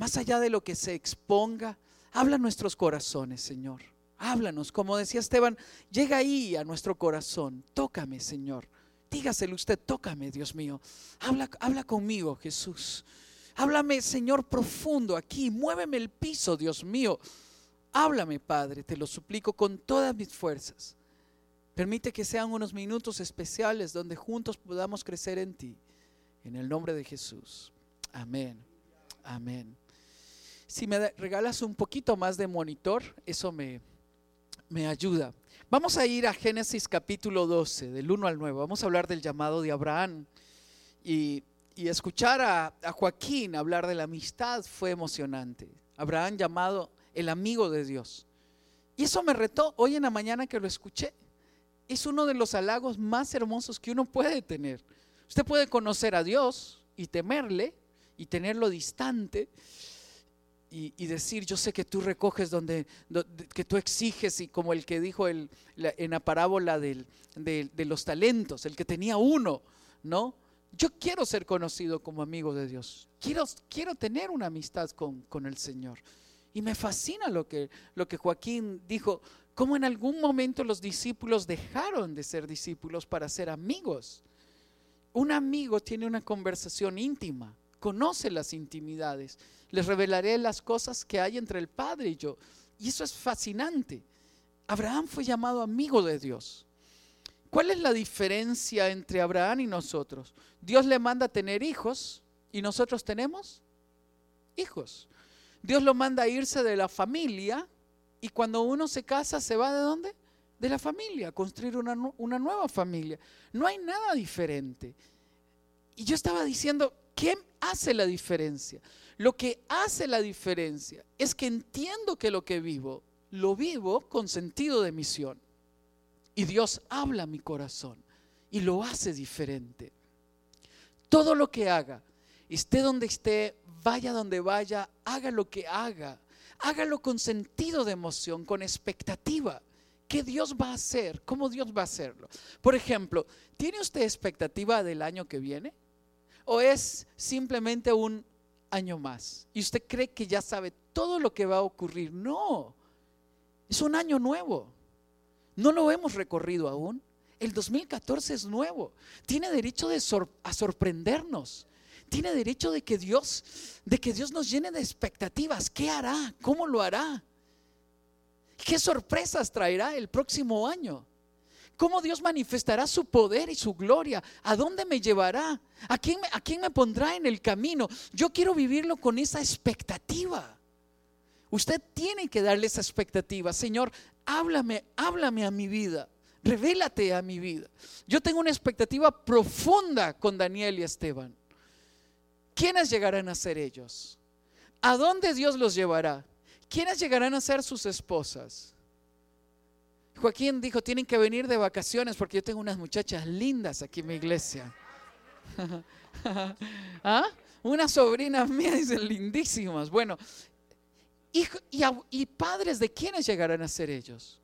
Más allá de lo que se exponga, habla nuestros corazones, Señor. Háblanos, como decía Esteban, llega ahí a nuestro corazón. Tócame, Señor. Dígaselo usted, tócame, Dios mío. Habla, habla conmigo, Jesús. Háblame, Señor, profundo aquí. Muéveme el piso, Dios mío. Háblame, Padre, te lo suplico con todas mis fuerzas. Permite que sean unos minutos especiales donde juntos podamos crecer en ti. En el nombre de Jesús. Amén. Amén. Si me regalas un poquito más de monitor, eso me, me ayuda. Vamos a ir a Génesis capítulo 12, del 1 al 9. Vamos a hablar del llamado de Abraham. Y, y escuchar a, a, Joaquín hablar de la amistad fue emocionante. Abraham llamado el amigo de Dios. Y eso me retó hoy en la mañana que lo escuché. Es uno de los halagos más hermosos que uno puede tener. Usted puede conocer a Dios y temerle y tenerlo distante y, decir, yo sé que tú recoges donde, que tú exiges y como el que dijo el, en la parábola del, de, de, los talentos, el que tenía uno, ¿no? Yo quiero ser conocido como amigo de Dios, quiero, quiero tener una amistad con, con el Señor. Y me fascina lo que, lo que Joaquín dijo, cómo en algún momento los discípulos dejaron de ser discípulos para ser amigos. Un amigo tiene una conversación íntima, conoce las intimidades les revelaré las cosas que hay entre el Padre y yo. Y eso es fascinante. Abraham fue llamado amigo de Dios. ¿Cuál es la diferencia entre Abraham y nosotros? Dios le manda tener hijos y nosotros tenemos hijos. Dios lo manda a irse de la familia y cuando uno se casa se va de dónde? De la familia, a construir una, una nueva familia. No hay nada diferente. Y yo estaba diciendo, ¿qué hace la diferencia? Lo que hace la diferencia es que entiendo que lo que vivo, lo vivo con sentido de misión. Y Dios habla a mi corazón y lo hace diferente. Todo lo que haga, esté donde esté, vaya donde vaya, haga lo que haga, hágalo con sentido de emoción, con expectativa. ¿Qué Dios va a hacer? ¿Cómo Dios va a hacerlo? Por ejemplo, ¿tiene usted expectativa del año que viene? ¿O es simplemente un año más. Y usted cree que ya sabe todo lo que va a ocurrir. No, es un año nuevo. No lo hemos recorrido aún. El 2014 es nuevo. Tiene derecho de a sorprendernos. Tiene derecho de que Dios, de que Dios nos llene de expectativas. ¿Qué hará? ¿Cómo lo hará? ¿Qué sorpresas traerá el próximo año? ¿Cómo Dios manifestará su poder y su gloria? ¿A dónde me llevará? ¿A quién ¿A quién me pondrá en el camino? Yo quiero vivirlo con esa expectativa. Usted tiene que darle esa expectativa. Señor, háblame, háblame a mi vida. Revélate a mi vida. Yo tengo una expectativa profunda con Daniel y Esteban. ¿Quiénes llegarán a ser ellos? ¿A dónde Dios los llevará? ¿Quiénes llegarán a ser sus esposas? Joaquín dijo, tienen que venir de vacaciones porque yo tengo unas muchachas lindas aquí en mi iglesia. ¿Ah? Unas sobrinas mías dicen lindísimas. Bueno, y, y, y padres de quiénes llegarán a ser ellos.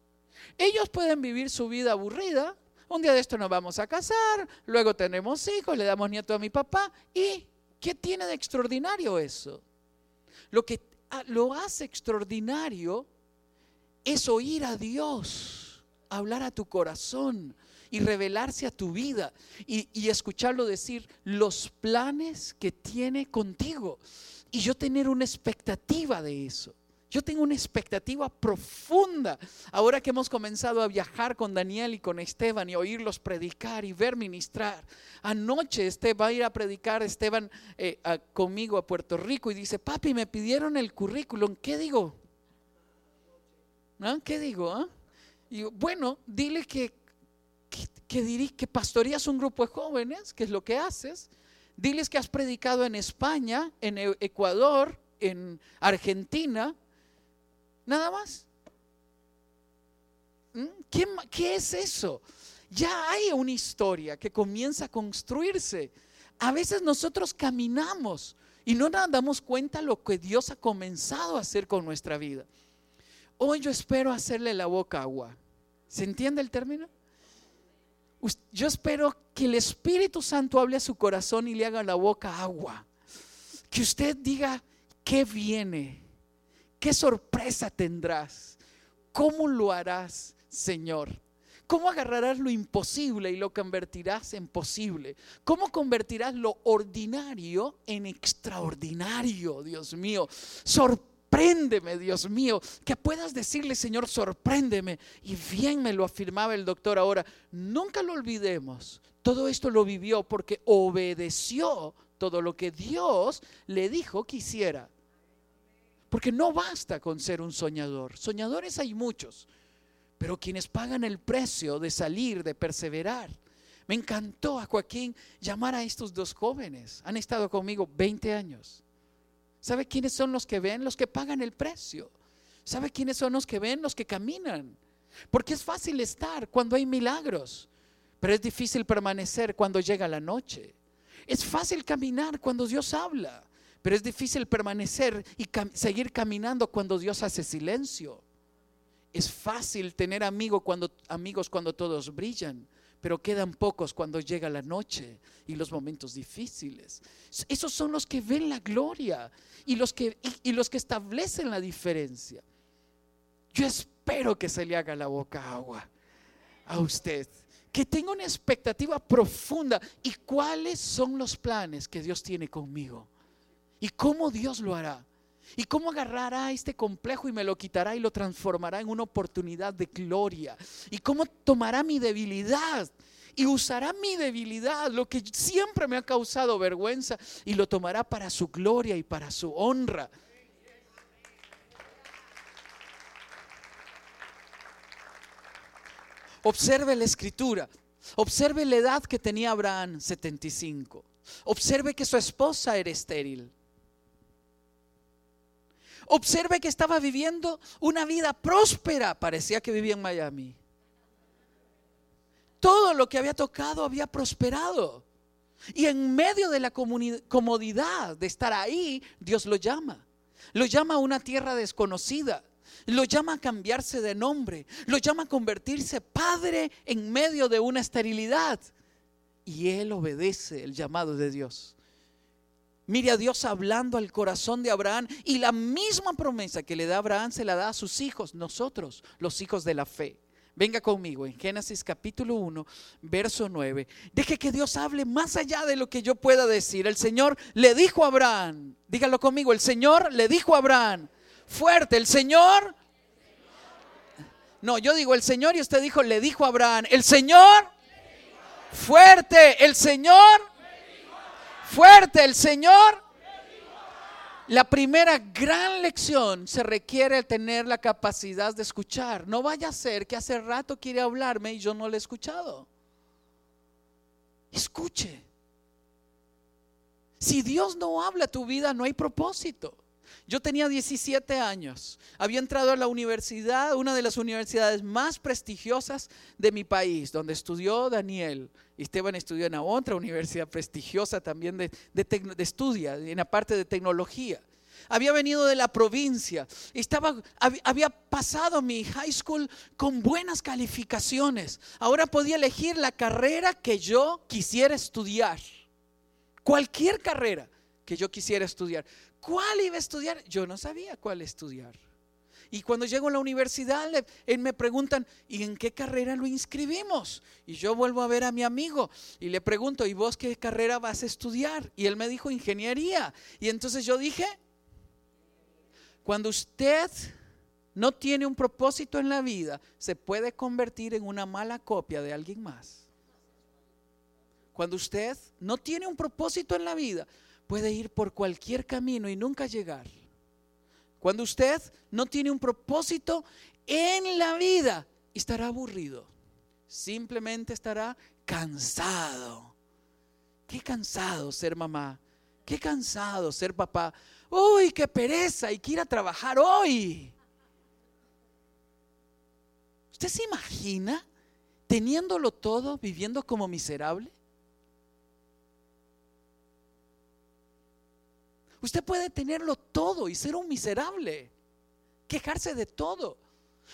Ellos pueden vivir su vida aburrida. Un día de esto nos vamos a casar, luego tenemos hijos, le damos nieto a mi papá. ¿Y qué tiene de extraordinario eso? Lo que lo hace extraordinario es oír a Dios hablar a tu corazón y revelarse a tu vida y, y, escucharlo decir los planes que tiene contigo. Y yo tener una expectativa de eso. Yo tengo una expectativa profunda. Ahora que hemos comenzado a viajar con Daniel y con Esteban y oírlos predicar y ver ministrar. Anoche este va a ir a predicar Esteban eh, conmigo a Puerto Rico y dice, papi, me pidieron el currículum. ¿Qué digo? ¿Ah? ¿Qué digo? ¿Ah? Y bueno, dile que, que, diri- que pastoreas un grupo de jóvenes, que es lo que haces. Diles que has predicado en España, en E- Ecuador, en Argentina. Nada más. ¿Mm? ¿Qué, qué es eso? Ya hay una historia que comienza a construirse. A veces nosotros caminamos y no nos damos cuenta lo que Dios ha comenzado a hacer con nuestra vida. Hoy yo espero hacerle la boca agua. ¿Se entiende el término? Yo espero que el Espíritu Santo hable a su corazón y le haga la boca agua. Que usted diga qué viene, qué sorpresa tendrás, cómo lo harás, Señor. ¿Cómo agarrarás lo imposible y lo convertirás en posible? ¿Cómo convertirás lo ordinario en extraordinario, Dios mío? Sorpréndeme, Dios mío, que puedas decirle, Señor, sorpréndeme. Y bien me lo afirmaba el doctor ahora. Nunca lo olvidemos. Todo esto lo vivió porque obedeció todo lo que Dios le dijo que hiciera. Porque no basta con ser un soñador. Soñadores hay muchos pero quienes pagan el precio de salir, de perseverar. Me encantó a Joaquín llamar a estos dos jóvenes. Han estado conmigo 20 años. ¿Sabe quiénes son los que ven? Los que pagan el precio. ¿Sabe quiénes son los que ven? Los que caminan. Porque es fácil estar cuando hay milagros, pero es difícil permanecer cuando llega la noche. Es fácil caminar cuando Dios habla, pero es difícil permanecer y seguir caminando cuando Dios hace silencio. Es fácil tener amigo cuando, amigos cuando todos brillan, pero quedan pocos cuando llega la noche y los momentos difíciles. Esos son los que ven la gloria y los que, y, y los que establecen la diferencia. Yo espero que se le haga la boca agua a usted, que tenga una expectativa profunda y cuáles son los planes que Dios tiene conmigo y cómo Dios lo hará. ¿Y cómo agarrará este complejo y me lo quitará y lo transformará en una oportunidad de gloria? ¿Y cómo tomará mi debilidad y usará mi debilidad, lo que siempre me ha causado vergüenza, y lo tomará para su gloria y para su honra? Observe la escritura. Observe la edad que tenía Abraham, 75. Observe que su esposa era estéril. Observe que estaba viviendo una vida próspera. Parecía que vivía en Miami. Todo lo que había tocado había prosperado. Y en medio de la comodidad de estar ahí, Dios lo llama. Lo llama a una tierra desconocida. Lo llama a cambiarse de nombre. Lo llama a convertirse padre en medio de una esterilidad. Y él obedece el llamado de Dios. Mire a Dios hablando al corazón de Abraham y la misma promesa que le da Abraham se la da a sus hijos, nosotros, los hijos de la fe. Venga conmigo en Génesis capítulo 1, verso 9. Deje que Dios hable más allá de lo que yo pueda decir. El Señor le dijo a Abraham, dígalo conmigo, el Señor le dijo a Abraham, fuerte, el Señor... No, yo digo el Señor y usted dijo, le dijo a Abraham, el Señor... Fuerte, el Señor... Fuerte, el Señor... La primera gran lección se requiere tener la capacidad de escuchar. No vaya a ser que hace rato quiere hablarme y yo no le he escuchado. Escuche. Si Dios no habla a tu vida, no hay propósito. Yo tenía 17 años, había entrado a la universidad, una de las universidades más prestigiosas de mi país, donde estudió Daniel. Esteban estudió en otra universidad prestigiosa también de, de, estudia, en la parte de tecnología. Había venido de la provincia, estaba, hab- había pasado mi high school con buenas calificaciones. Ahora podía elegir la carrera que yo quisiera estudiar. Cualquier carrera que yo quisiera estudiar. ¿Cuál iba a estudiar? Yo no sabía cuál estudiar. Y cuando llego a la universidad, él me preguntan, ¿y en qué carrera lo inscribimos? Y yo vuelvo a ver a mi amigo y le pregunto, ¿y vos qué carrera vas a estudiar? Y él me dijo, ingeniería. Y entonces yo dije, cuando usted no tiene un propósito en la vida, se puede convertir en una mala copia de alguien más. Cuando usted no tiene un propósito en la vida, puede ir por cualquier camino y nunca llegar. Cuando usted no tiene un propósito en la vida, estará aburrido. simplemente estará cansado. Qué cansado ser mamá. Qué cansado ser papá. Uy, qué pereza y que ir a trabajar hoy. ¿Usted se imagina teniéndolo todo, viviendo como miserable? Usted puede tenerlo todo y ser un miserable, quejarse de todo.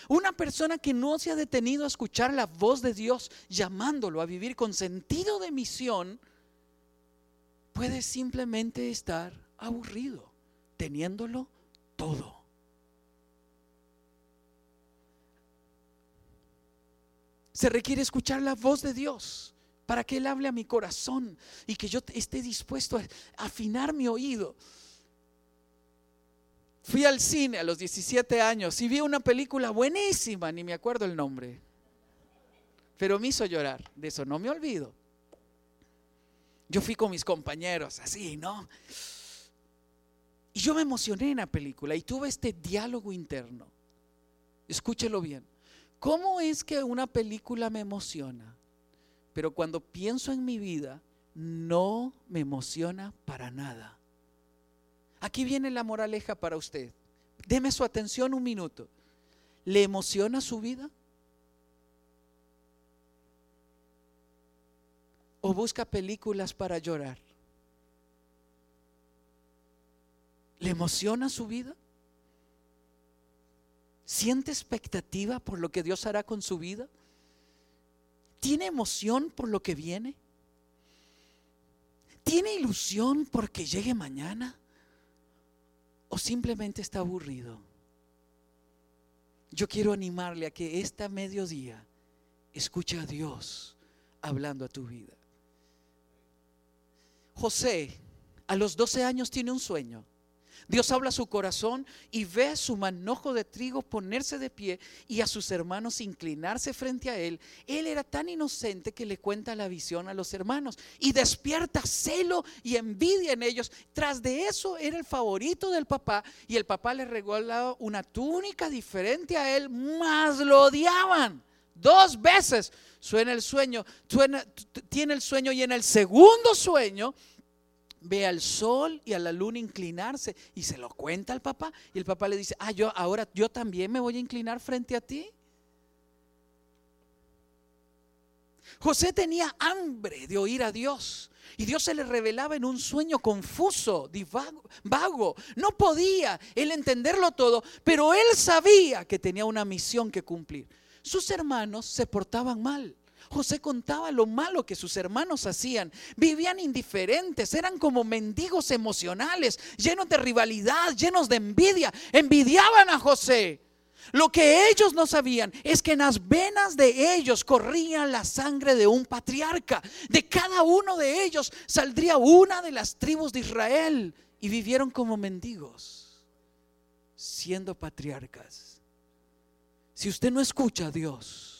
Una persona que no se ha detenido a escuchar la voz de Dios llamándolo a vivir con sentido de misión, puede simplemente estar aburrido, teniéndolo todo. Se requiere escuchar la voz de Dios para que Él hable a mi corazón y que yo esté dispuesto a afinar mi oído. Fui al cine a los 17 años y vi una película buenísima, ni me acuerdo el nombre, pero me hizo llorar, de eso no me olvido. Yo fui con mis compañeros, así, ¿no? Y yo me emocioné en la película y tuve este diálogo interno. Escúchelo bien. ¿Cómo es que una película me emociona? Pero cuando pienso en mi vida, no me emociona para nada. Aquí viene la moraleja para usted. Deme su atención un minuto. ¿Le emociona su vida? o busca películas para llorar? ¿Le emociona su vida? ¿Siente expectativa por lo que Dios hará con su vida? ¿Tiene emoción por lo que viene? ¿Tiene ilusión porque llegue mañana? ¿O simplemente está aburrido? Yo quiero animarle a que esta mediodía escuche a Dios hablando a tu vida. José a los 12 años tiene un sueño. Dios habla a su corazón y ve su manojo de trigo ponerse de pie y a sus hermanos inclinarse frente a él. Él era tan inocente que le cuenta la visión a los hermanos y despierta celo y envidia en ellos. Tras de eso era el favorito del papá y el papá le regalaba una túnica diferente a él, más lo odiaban. Dos veces suena el sueño, tiene el sueño y en el segundo sueño ve al sol y a la luna inclinarse y se lo cuenta al papá y el papá le dice, ah, yo ahora yo también me voy a inclinar frente a ti. José tenía hambre de oír a Dios. Y Dios se le revelaba en un sueño confuso, vago. No podía él entenderlo todo, pero él sabía que tenía una misión que cumplir. Sus hermanos se portaban mal. José contaba lo malo que sus hermanos hacían. Vivían indiferentes, eran como mendigos emocionales, llenos de rivalidad, llenos de envidia. Envidiaban a José. Lo que ellos no sabían es que en las venas de ellos corría la sangre de un patriarca. De cada uno de ellos saldría una de las tribus de Israel y vivieron como mendigos, siendo patriarcas. Si usted no escucha a Dios,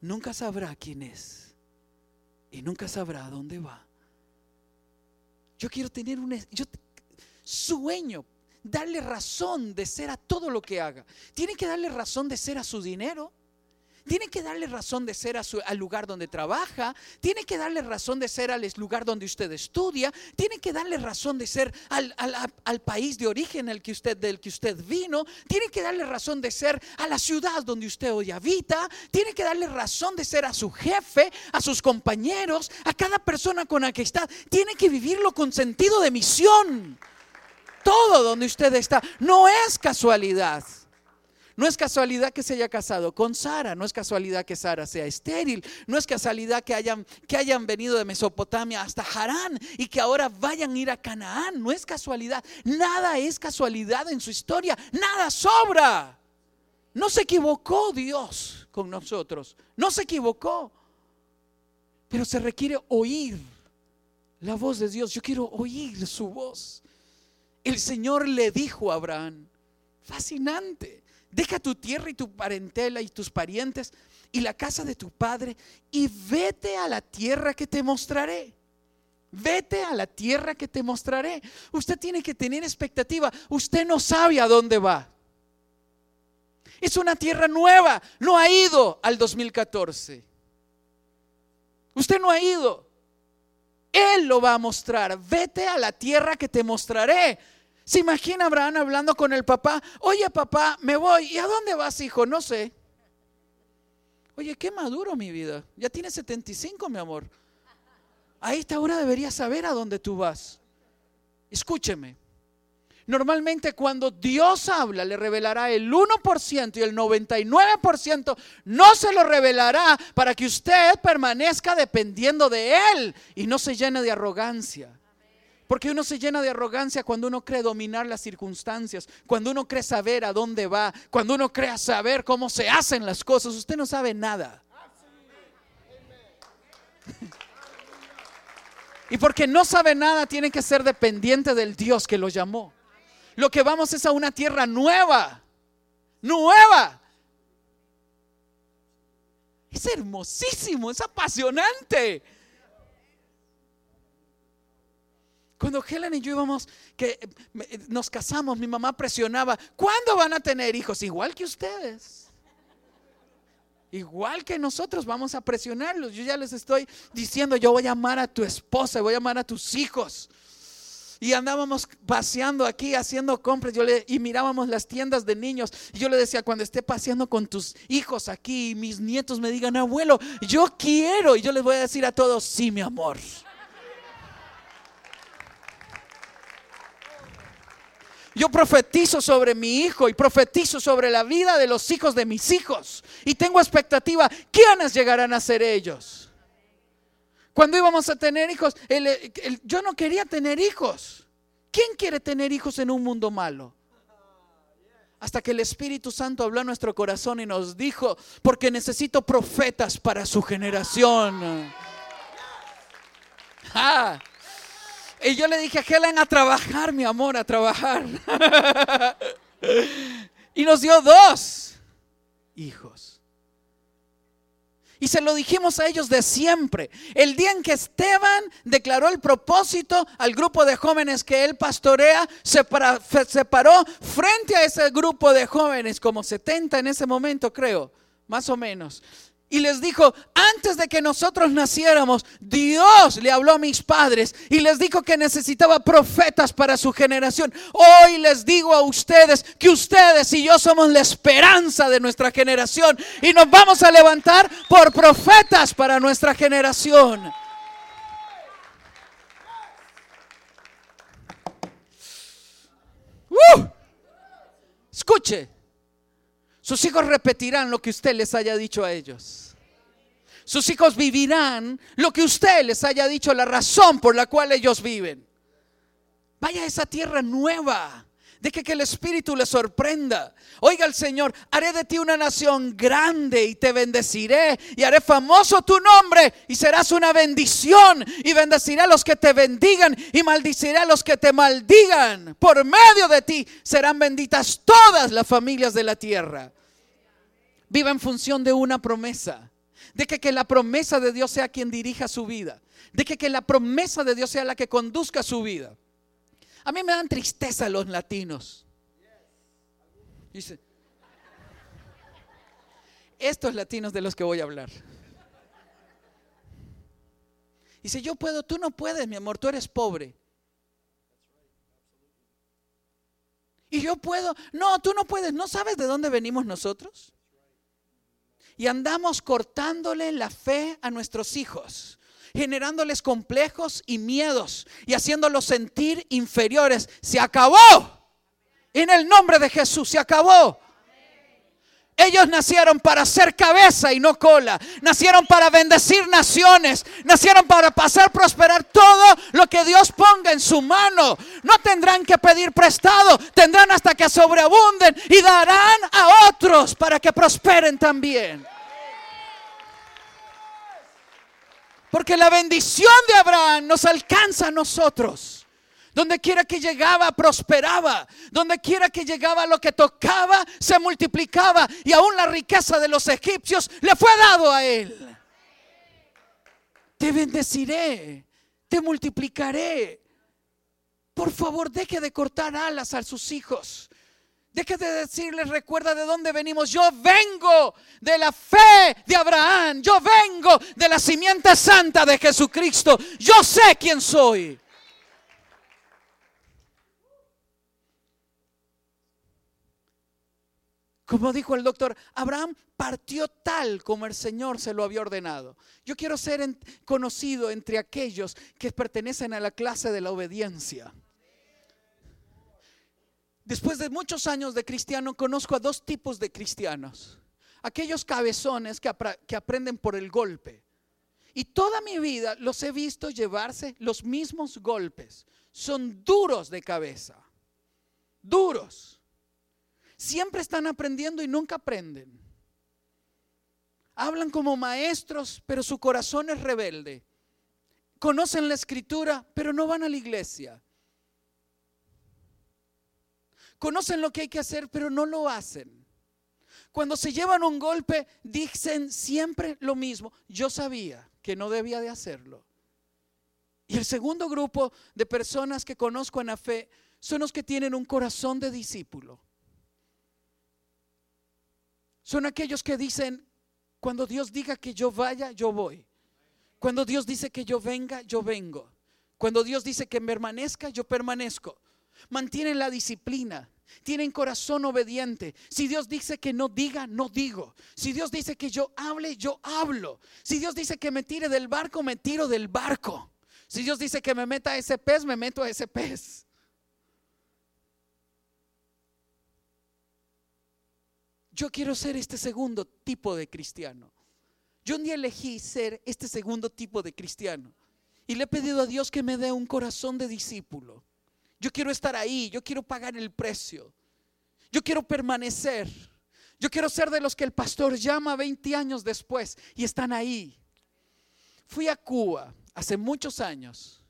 nunca sabrá quién es y nunca sabrá dónde va. Yo quiero tener un yo, sueño, darle razón de ser a todo lo que haga. Tiene que darle razón de ser a su dinero. Tiene que darle razón de ser al lugar donde trabaja, tiene que darle razón de ser al lugar donde usted estudia, tiene que darle razón de ser al, país de origen que usted, del que usted vino, tiene que darle razón de ser a la ciudad donde usted hoy habita, tiene que darle razón de ser a su jefe, a sus compañeros, a cada persona con la que está, tiene que vivirlo con sentido de misión. Todo donde usted está, no es casualidad. No es casualidad que se haya casado con Sara, no es casualidad que Sara sea estéril, no es casualidad que hayan, que hayan venido de Mesopotamia hasta Harán y que ahora vayan a ir a Canaán, no es casualidad, nada es casualidad en su historia, nada sobra. No se equivocó Dios con nosotros, no se equivocó, pero se requiere oír la voz de Dios. Yo quiero oír su voz. El Señor le dijo a Abraham, fascinante, Deja tu tierra y tu parentela y tus parientes y la casa de tu padre y vete a la tierra que te mostraré. Vete a la tierra que te mostraré. Usted tiene que tener expectativa. Usted no sabe a dónde va. Es una tierra nueva. No ha ido al 2014. Usted no ha ido. Él lo va a mostrar. Vete a la tierra que te mostraré. Se imagina Abraham hablando con el papá. Oye papá, me voy. ¿Y a dónde vas, hijo? No sé. Oye, qué maduro mi vida. Ya tienes 75, mi amor. A esta hora deberías saber a dónde tú vas. Escúcheme. Normalmente cuando Dios habla le revelará el 1% y el 99% no se lo revelará para que usted permanezca dependiendo de Él y no se llene de arrogancia. Porque uno se llena de arrogancia cuando uno cree dominar las circunstancias, cuando uno cree saber a dónde va, cuando uno cree saber cómo se hacen las cosas. Usted no sabe nada. Y porque no sabe nada, tiene que ser dependiente del Dios que lo llamó. Lo que vamos es a una tierra nueva, nueva. Es hermosísimo, es apasionante. Cuando Helen y yo íbamos, que nos casamos, mi mamá presionaba, ¿cuándo van a tener hijos? Igual que ustedes. Igual que nosotros vamos a presionarlos. Yo ya les estoy diciendo, yo voy a amar a tu esposa, voy a amar a tus hijos. Y andábamos paseando aquí haciendo compras yo le, y mirábamos las tiendas de niños. Y yo le decía, cuando esté paseando con tus hijos aquí y mis nietos me digan, abuelo, yo quiero. Y yo les voy a decir a todos, sí, mi amor. Yo profetizo sobre mi hijo y profetizo sobre la vida de los hijos de mis hijos. Y tengo expectativa, ¿quiénes llegarán a ser ellos? Cuando íbamos a tener hijos, yo no quería tener hijos. ¿Quién quiere tener hijos en un mundo malo? Hasta que el Espíritu Santo habló a nuestro corazón y nos dijo, porque necesito profetas para su generación. Ah. Y yo le dije a Helen a trabajar, mi amor, a trabajar. y nos dio dos hijos. Y se lo dijimos a ellos de siempre. El día en que Esteban declaró el propósito al grupo de jóvenes que él pastorea, se, paró frente a ese grupo de jóvenes, como 70 en ese momento creo, más o menos y les dijo, antes de que nosotros naciéramos, Dios le habló a mis padres y les dijo que necesitaba profetas para su generación. Hoy les digo a ustedes que ustedes y yo somos la esperanza de nuestra generación y nos vamos a levantar por profetas para nuestra generación. ¡Uh! Escuche. Sus hijos repetirán lo que usted les haya dicho a ellos. Sus hijos vivirán lo que usted les haya dicho, la razón por la cual ellos viven. Vaya a esa tierra nueva Deje que el Espíritu le sorprenda. Oiga el Señor, haré de ti una nación grande y te bendeciré y haré famoso tu nombre y serás una bendición y bendeciré a los que te bendigan y maldiciré a los que te maldigan. Por medio de ti serán benditas todas las familias de la tierra. Viva en función de una promesa. De que, la promesa de Dios sea quien dirija su vida. De que, que la promesa de Dios sea la que conduzca su vida. A mí me dan tristeza los latinos. Dice, estos latinos de los que voy a hablar. Dice, yo puedo, tú no puedes, mi amor, tú eres pobre. Y yo puedo, no, tú no puedes, ¿no sabes de dónde venimos nosotros? Y andamos cortándole la fe a nuestros hijos generándoles complejos y miedos y haciéndolos sentir inferiores. Se acabó. En el nombre de Jesús, se acabó. Ellos nacieron para ser cabeza y no cola. Nacieron para bendecir naciones. Nacieron para pasar, prosperar todo lo que Dios ponga en su mano. No tendrán que pedir prestado. Tendrán hasta que sobreabunden y darán a otros para que prosperen también. Porque la bendición de Abraham nos alcanza a nosotros. Donde quiera que llegaba, prosperaba. Donde quiera que llegaba, lo que tocaba, se multiplicaba. Y aún la riqueza de los egipcios le fue dado a él. Te bendeciré, te multiplicaré. Por favor, deje de cortar alas a sus hijos. Deje de decirles, recuerda de dónde venimos. Yo vengo de la fe de Abraham. Yo vengo de la simiente santa de Jesucristo. Yo sé quién soy. Como dijo el doctor, Abraham partió tal como el Señor se lo había ordenado. Yo quiero ser conocido entre aquellos que pertenecen a la clase de la obediencia. Después de muchos años de cristiano, conozco a dos tipos de cristianos. Aquellos cabezones que aprenden por el golpe. Y toda mi vida los he visto llevarse los mismos golpes. Son duros de cabeza. Duros. Siempre están aprendiendo y nunca aprenden. Hablan como maestros, pero su corazón es rebelde. Conocen la escritura, pero no van a la iglesia. Conocen lo que hay que hacer, pero no lo hacen. Cuando se llevan un golpe, dicen siempre lo mismo. Yo sabía que no debía de hacerlo. Y el segundo grupo de personas que conozco en la fe son los que tienen un corazón de discípulo. Son aquellos que dicen, cuando Dios diga que yo vaya, yo voy. Cuando Dios dice que yo venga, yo vengo. Cuando Dios dice que permanezca, yo permanezco. Mantienen la disciplina. Tienen corazón obediente. Si Dios dice que no diga, no digo. Si Dios dice que yo hable, yo hablo. Si Dios dice que me tire del barco, me tiro del barco. Si Dios dice que me meta a ese pez, me meto a ese pez. Yo quiero ser este segundo tipo de cristiano. Yo un día elegí ser este segundo tipo de cristiano. Y le he pedido a Dios que me dé un corazón de discípulo. Yo quiero estar ahí, yo quiero pagar el precio. Yo quiero permanecer. Yo quiero ser de los que el pastor llama 20 años después y están ahí. Fui a Cuba hace muchos años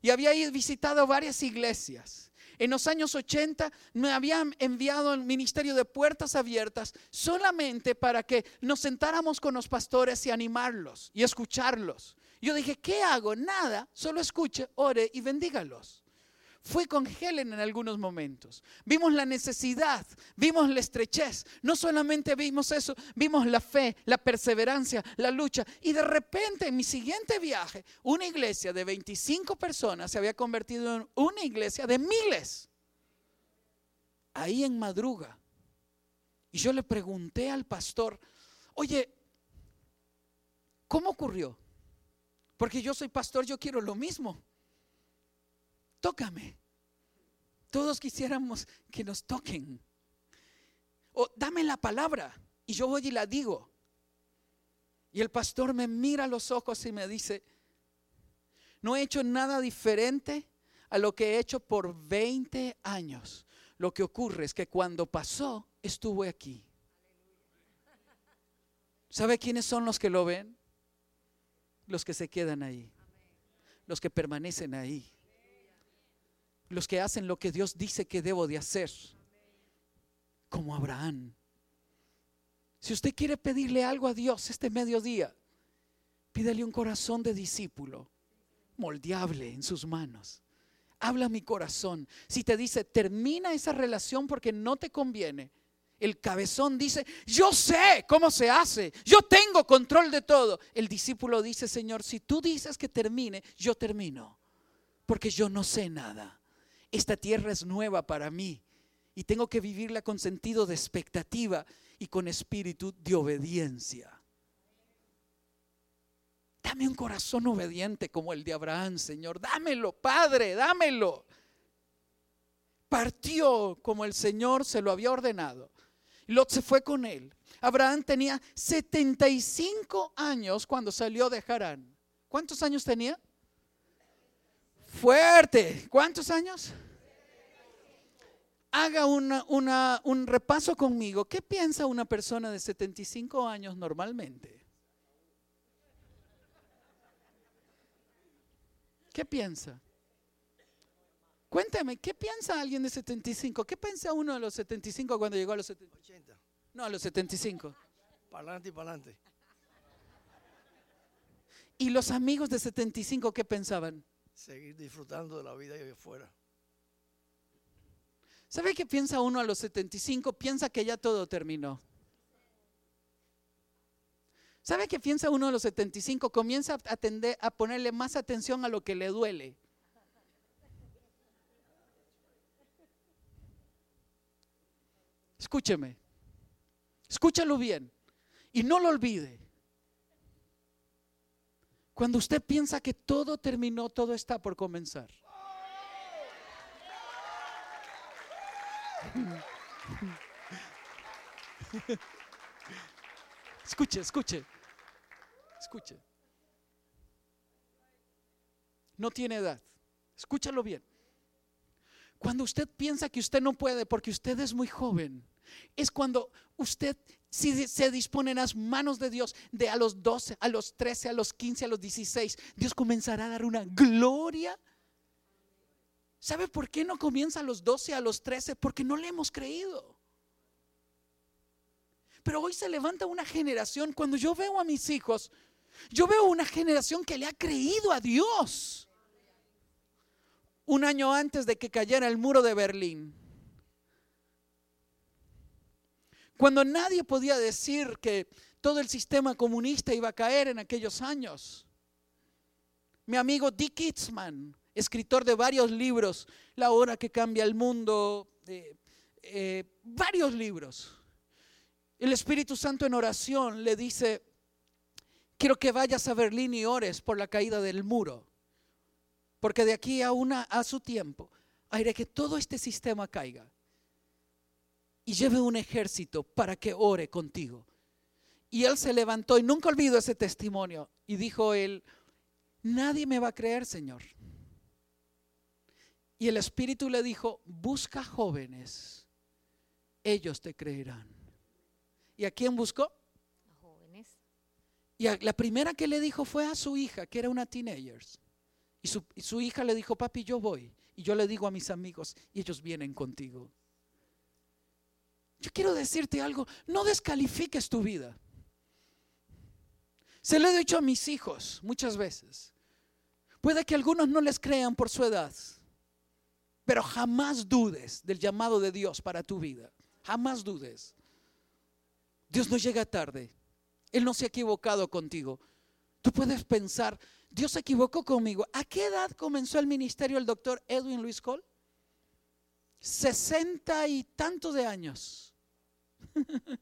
y había visitado varias iglesias. En los años 80 me habían enviado al ministerio de puertas abiertas solamente para que nos sentáramos con los pastores y animarlos y escucharlos. Yo dije, ¿qué hago? Nada, solo escuche, ore y bendígalos. Fui con Helen en algunos momentos. Vimos la necesidad, vimos la estrechez. No solamente vimos eso, vimos la fe, la perseverancia, la lucha. Y de repente en mi siguiente viaje, una iglesia de 25 personas se había convertido en una iglesia de miles. Ahí en madruga. Y yo le pregunté al pastor, oye, ¿cómo ocurrió? Porque yo soy pastor, yo quiero lo mismo tócame. Todos quisiéramos que nos toquen. O dame la palabra y yo voy y la digo. Y el pastor me mira a los ojos y me dice, no he hecho nada diferente a lo que he hecho por 20 años. Lo que ocurre es que cuando pasó, estuve aquí. ¿Sabe quiénes son los que lo ven? Los que se quedan ahí. Los que permanecen ahí los que hacen lo que Dios dice que debo de hacer, como Abraham. Si usted quiere pedirle algo a Dios este mediodía, pídele un corazón de discípulo, moldeable en sus manos. Habla mi corazón. Si te dice, termina esa relación porque no te conviene, el cabezón dice, yo sé cómo se hace, yo tengo control de todo. El discípulo dice, Señor, si tú dices que termine, yo termino, porque yo no sé nada. Esta tierra es nueva para mí y tengo que vivirla con sentido de expectativa y con espíritu de obediencia. Dame un corazón obediente como el de Abraham, Señor. Dámelo, Padre, dámelo. Partió como el Señor se lo había ordenado. Lot se fue con él. Abraham tenía 75 años cuando salió de Harán. ¿Cuántos años tenía? Fuerte. ¿Cuántos años? Haga una, una, un repaso conmigo. ¿Qué piensa una persona de 75 años normalmente? ¿Qué piensa? Cuéntame, ¿qué piensa alguien de 75? ¿Qué piensa uno de los 75 cuando llegó a los 70? 80. No, a los 75. Para adelante y para adelante. ¿Y los amigos de 75 qué pensaban? Seguir disfrutando de la vida ahí afuera. ¿Sabe qué piensa uno a los 75? Piensa que ya todo terminó. ¿Sabe qué piensa uno a los 75? Comienza a, atender, a ponerle más atención a lo que le duele. Escúcheme, escúchalo bien y no lo olvide. Cuando usted piensa que todo terminó, todo está por comenzar. Escuche, escuche, escuche. No tiene edad. Escúchalo bien. Cuando usted piensa que usted no puede porque usted es muy joven, es cuando usted si se dispone en las manos de Dios de a los 12, a los 13, a los 15, a los 16, Dios comenzará a dar una gloria. ¿Sabe por qué no comienza a los 12, a los 13? Porque no le hemos creído. Pero hoy se levanta una generación, cuando yo veo a mis hijos, yo veo una generación que le ha creído a Dios. Un año antes de que cayera el muro de Berlín, Cuando nadie podía decir que todo el sistema comunista iba a caer en aquellos años. Mi amigo Dick Itzman, escritor de varios libros, La hora que cambia el mundo, eh, varios libros. El Espíritu Santo en oración le dice, quiero que vayas a Berlín y ores por la caída del muro, porque de aquí a, una, a su tiempo haré que todo este sistema caiga y lleve un ejército para que ore contigo. Y él se levantó y nunca olvido ese testimonio y dijo él, nadie me va a creer, Señor. Y el Espíritu le dijo, busca jóvenes, ellos te creerán. ¿Y a quién buscó? A jóvenes. Y la primera que le dijo fue a su hija, que era una teenager. Y su, y su hija le dijo, papi, yo voy. Y yo le digo a mis amigos, y ellos vienen contigo. Yo quiero decirte algo, no descalifiques tu vida. Se lo he dicho a mis hijos muchas veces. Puede que algunos no les crean por su edad, pero jamás dudes del llamado de Dios para tu vida. Jamás dudes. Dios no llega tarde. Él no se ha equivocado contigo. Tú puedes pensar, Dios se equivocó conmigo. ¿A qué edad comenzó el ministerio el doctor Edwin Luis Cole? Sesenta y tantos de años.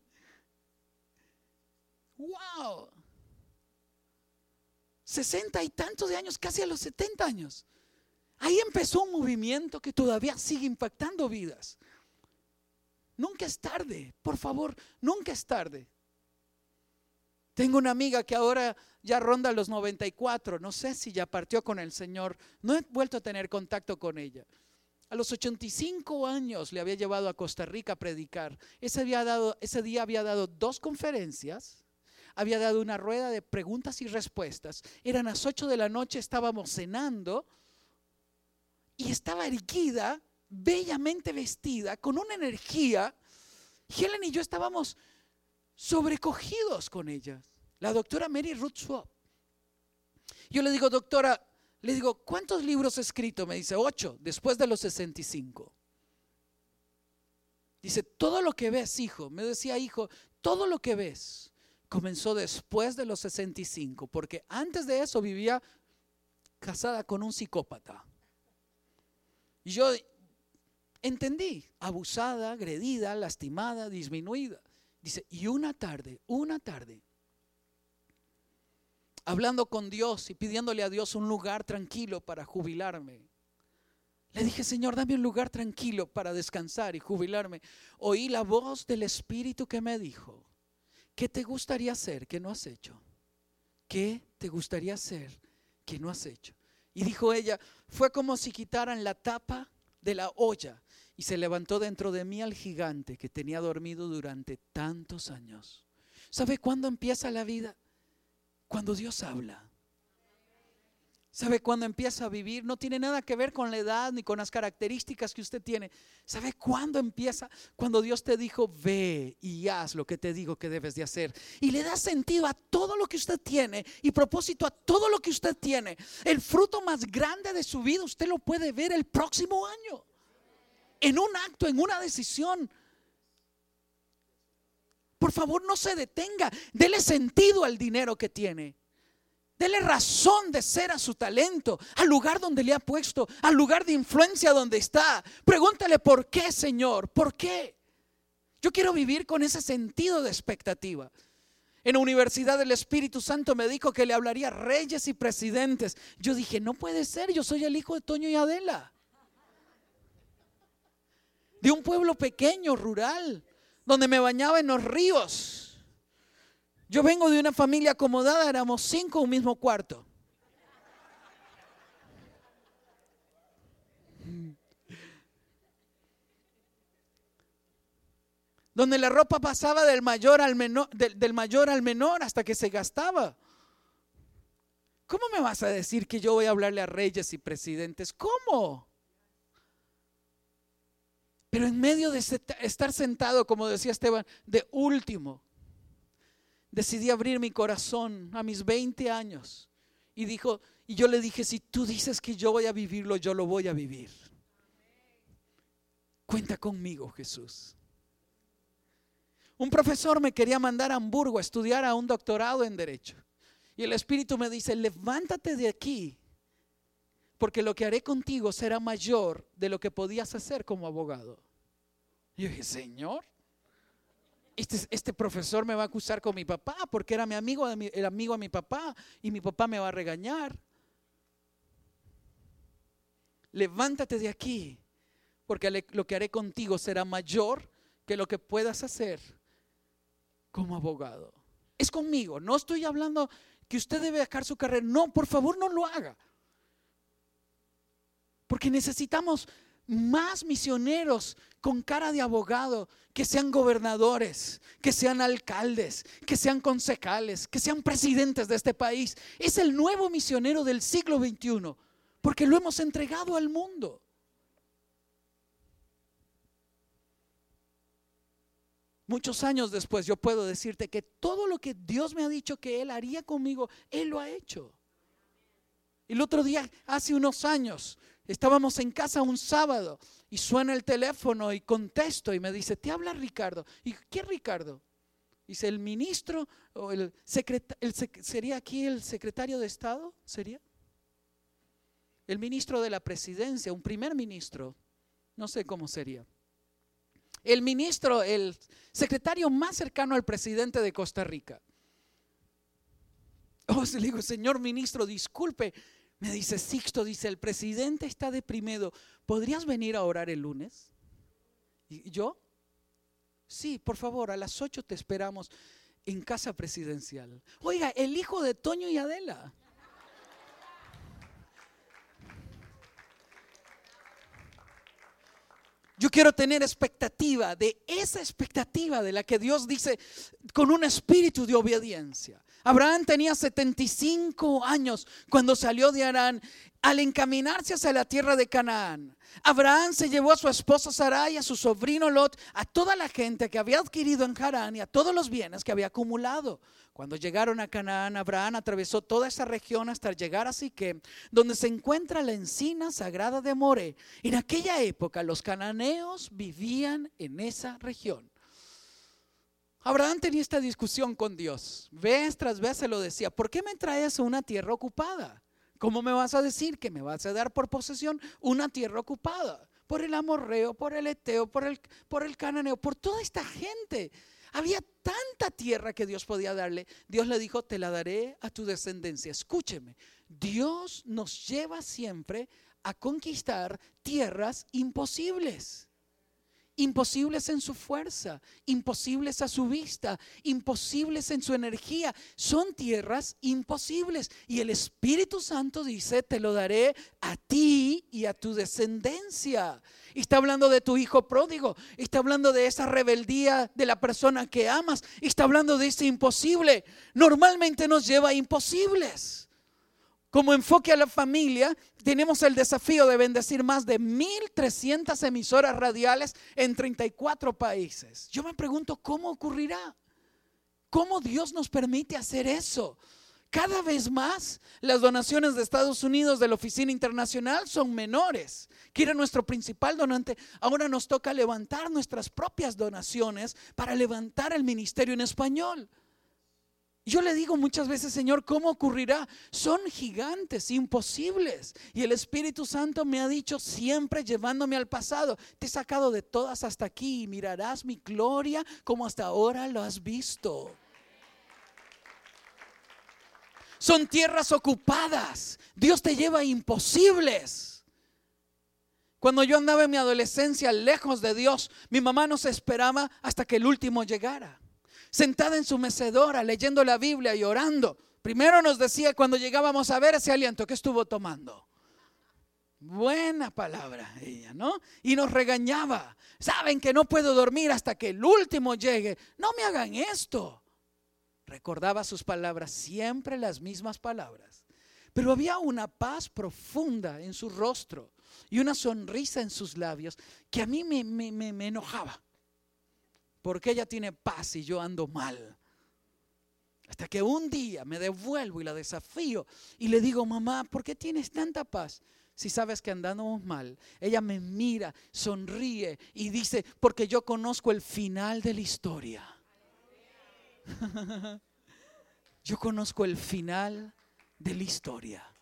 ¡Wow! Sesenta y tantos de años, casi a los setenta años. Ahí empezó un movimiento que todavía sigue impactando vidas. Nunca es tarde, por favor, nunca es tarde. Tengo una amiga que ahora ya ronda los 94, no sé si ya partió con el Señor, no he vuelto a tener contacto con ella. A los 85 años le había llevado a Costa Rica a predicar. Ese, día había dado dos conferencias, había dado una rueda de preguntas y respuestas. Eran las 8 de la noche, estábamos cenando y estaba erguida, bellamente vestida, con una energía. Helen y yo estábamos sobrecogidos con ella. La doctora Mary Ruth Swap. Yo le digo, doctora, le digo, ¿cuántos libros he escrito? Me dice, ocho, después de los 65. Dice, todo lo que ves, hijo, me decía, hijo, todo lo que ves comenzó después de los 65, porque antes de eso vivía casada con un psicópata. Y yo entendí, abusada, agredida, lastimada, disminuida. Dice, y una tarde, una tarde, hablando con Dios y pidiéndole a Dios un lugar tranquilo para jubilarme. Le dije, Señor, dame un lugar tranquilo para descansar y jubilarme. Oí la voz del Espíritu que me dijo, ¿qué te gustaría hacer que no has hecho? ¿Qué te gustaría hacer que no has hecho? Y dijo ella, fue como si quitaran la tapa de la olla y se levantó dentro de mí al gigante que tenía dormido durante tantos años. ¿Sabe cuándo empieza la vida? Cuando Dios habla. ¿Sabe cuándo empieza a vivir? No tiene nada que ver con la edad ni con las características que usted tiene. ¿Sabe cuándo empieza? Cuando Dios te dijo, ve y haz lo que te digo que debes de hacer. Y le da sentido a todo lo que usted tiene y propósito a todo lo que usted tiene. El fruto más grande de su vida usted lo puede ver el próximo año. en un acto, en una decisión. Por favor, no se detenga. Dele sentido al dinero que tiene. Dele razón de ser a su talento, al lugar donde le ha puesto, al lugar de influencia donde está. Pregúntale por qué, Señor, por qué. Yo quiero vivir con ese sentido de expectativa. En la Universidad del Espíritu Santo me dijo que le hablaría a reyes y presidentes. Yo dije, no puede ser, yo soy el hijo de Toño y Adela. De un pueblo pequeño, rural, donde me bañaba en los ríos. Yo vengo de una familia acomodada, éramos cinco en un mismo cuarto. donde la ropa pasaba del mayor al menor, del, mayor al menor hasta que se gastaba. ¿Cómo me vas a decir que yo voy a hablarle a reyes y presidentes? ¿Cómo? Pero en medio de estar sentado, como decía Esteban, de último, decidí abrir mi corazón a mis 20 años. Y dijo, y yo le dije, si tú dices que yo voy a vivirlo, yo lo voy a vivir. Cuenta conmigo, Jesús. Un profesor me quería mandar a Hamburgo a estudiar a un doctorado en Derecho. Y el Espíritu me dice, levántate de aquí, porque lo que haré contigo será mayor de lo que podías hacer como abogado. Y yo dije, Señor, este, este, profesor me va a acusar con mi papá, porque era mi amigo, el amigo de mi papá, y mi papá me va a regañar. Levántate de aquí, porque lo que haré contigo será mayor que lo que puedas hacer como abogado. Es conmigo, no estoy hablando que usted debe dejar su carrera. No, por favor, no lo haga. Porque necesitamos más misioneros con cara de abogado, que sean gobernadores, que sean alcaldes, que sean concejales, que sean presidentes de este país. Es el nuevo misionero del siglo XXI, porque lo hemos entregado al mundo. Muchos años después yo puedo decirte que todo lo que Dios me ha dicho que Él haría conmigo, Él lo ha hecho. El otro día, hace unos años, estábamos en casa un sábado y suena el teléfono y contesto y me dice, te habla Ricardo. ¿Y qué Ricardo? Dice, el ministro o el, secretario, ¿sería aquí el secretario de Estado? ¿Sería? El ministro de la presidencia, un primer ministro, no sé cómo sería el ministro, el secretario más cercano al presidente de Costa Rica. Oh, le digo, señor ministro, disculpe. Me dice Sixto, dice, el presidente está deprimido. ¿Podrías venir a orar el lunes? ¿Y yo? Sí, por favor, a las 8 te esperamos en casa presidencial. Oiga, el hijo de Toño y Adela. Quiero tener expectativa de esa expectativa de la que Dios dice con un espíritu de obediencia. Abraham tenía 75 años cuando salió de Arán al encaminarse hacia la tierra de Canaán. Abraham se llevó a su esposa Sarai, a su sobrino Lot, a toda la gente que había adquirido en Harán y a todos los bienes que había acumulado. Cuando llegaron a Canaán, Abraham atravesó toda esa región hasta llegar a Siquem, donde se encuentra la encina sagrada de More. En aquella época los cananeos vivían en esa región. Abraham tenía esta discusión con Dios. Vez tras vez se lo decía, ¿por qué me traes a una tierra ocupada? ¿Cómo me vas a decir que me vas a dar por posesión una tierra ocupada? Por el amorreo, por el eteo, por el, por el cananeo, por toda esta gente. Había tanta tierra que Dios podía darle. Dios le dijo, te la daré a tu descendencia. Escúcheme, Dios nos lleva siempre a conquistar tierras imposibles imposibles en su fuerza, imposibles a su vista, imposibles en su energía. Son tierras imposibles. Y el Espíritu Santo dice, te lo daré a ti y a tu descendencia. Y está hablando de tu hijo pródigo, está hablando de esa rebeldía de la persona que amas, está hablando de ese imposible. Normalmente nos lleva a imposibles. Como enfoque a la familia, tenemos el desafío de bendecir más de 1.300 emisoras radiales en 34 países. Yo me pregunto, ¿cómo ocurrirá? ¿Cómo Dios nos permite hacer eso? cada vez más las donaciones de Estados Unidos de la Oficina Internacional son menores, que era nuestro principal donante. Ahora nos toca levantar nuestras propias donaciones para levantar el ministerio en español. Yo le digo muchas veces, Señor, ¿cómo ocurrirá? Son gigantes, imposibles. Y el Espíritu Santo me ha dicho siempre llevándome al pasado, te he sacado de todas hasta aquí y mirarás mi gloria como hasta ahora lo has visto. Son tierras ocupadas. Dios te lleva a imposibles. Cuando yo andaba en mi adolescencia lejos de Dios, mi mamá nos esperaba hasta que el último llegara sentada en su mecedora leyendo la Biblia y orando. Primero nos decía cuando llegábamos a ver ese aliento que estuvo tomando. Buena palabra ella, ¿no? Y nos regañaba. Saben que no puedo dormir hasta que el último llegue. No me hagan esto. Recordaba sus palabras, siempre las mismas palabras. Pero había una paz profunda en su rostro y una sonrisa en sus labios que a mí me, me, me enojaba porque ella tiene paz y yo ando mal. Hasta que un día me devuelvo y la desafío y le digo, mamá, ¿por qué tienes tanta paz? Si sabes que andamos mal, ella me mira, sonríe y dice, porque yo conozco el final de la historia. yo conozco el final de la historia.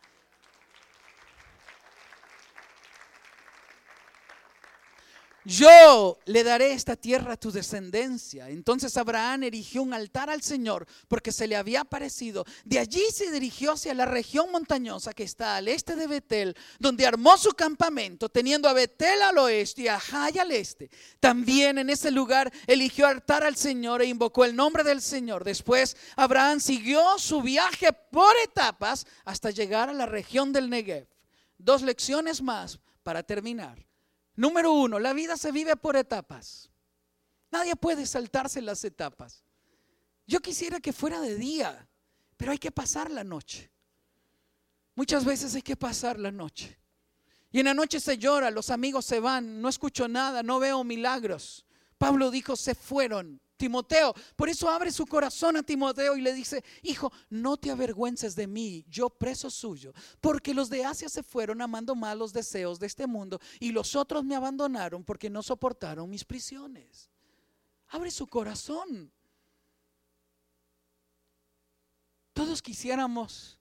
Yo le daré esta tierra a tu descendencia. Entonces Abraham erigió un altar al Señor porque se le había aparecido. De allí se dirigió hacia la región montañosa que está al este de Betel, donde armó su campamento, teniendo a Betel al oeste y a Jai al este. También en ese lugar eligió altar al Señor e invocó el nombre del Señor. Después Abraham siguió su viaje por etapas hasta llegar a la región del Negev. Dos lecciones más para terminar. Número uno, la vida se vive por etapas. Nadie puede saltarse las etapas. Yo quisiera que fuera de día, pero hay que pasar la noche. Muchas veces hay que pasar la noche. Y en la noche se llora, los amigos se van, no escucho nada, no veo milagros. Pablo dijo, se fueron. Timoteo. Por eso abre su corazón a Timoteo y le dice, hijo, no te avergüences de mí, yo preso suyo, porque los de Asia se fueron amando mal los deseos de este mundo y los otros me abandonaron porque no soportaron mis prisiones. Abre su corazón. Todos quisiéramos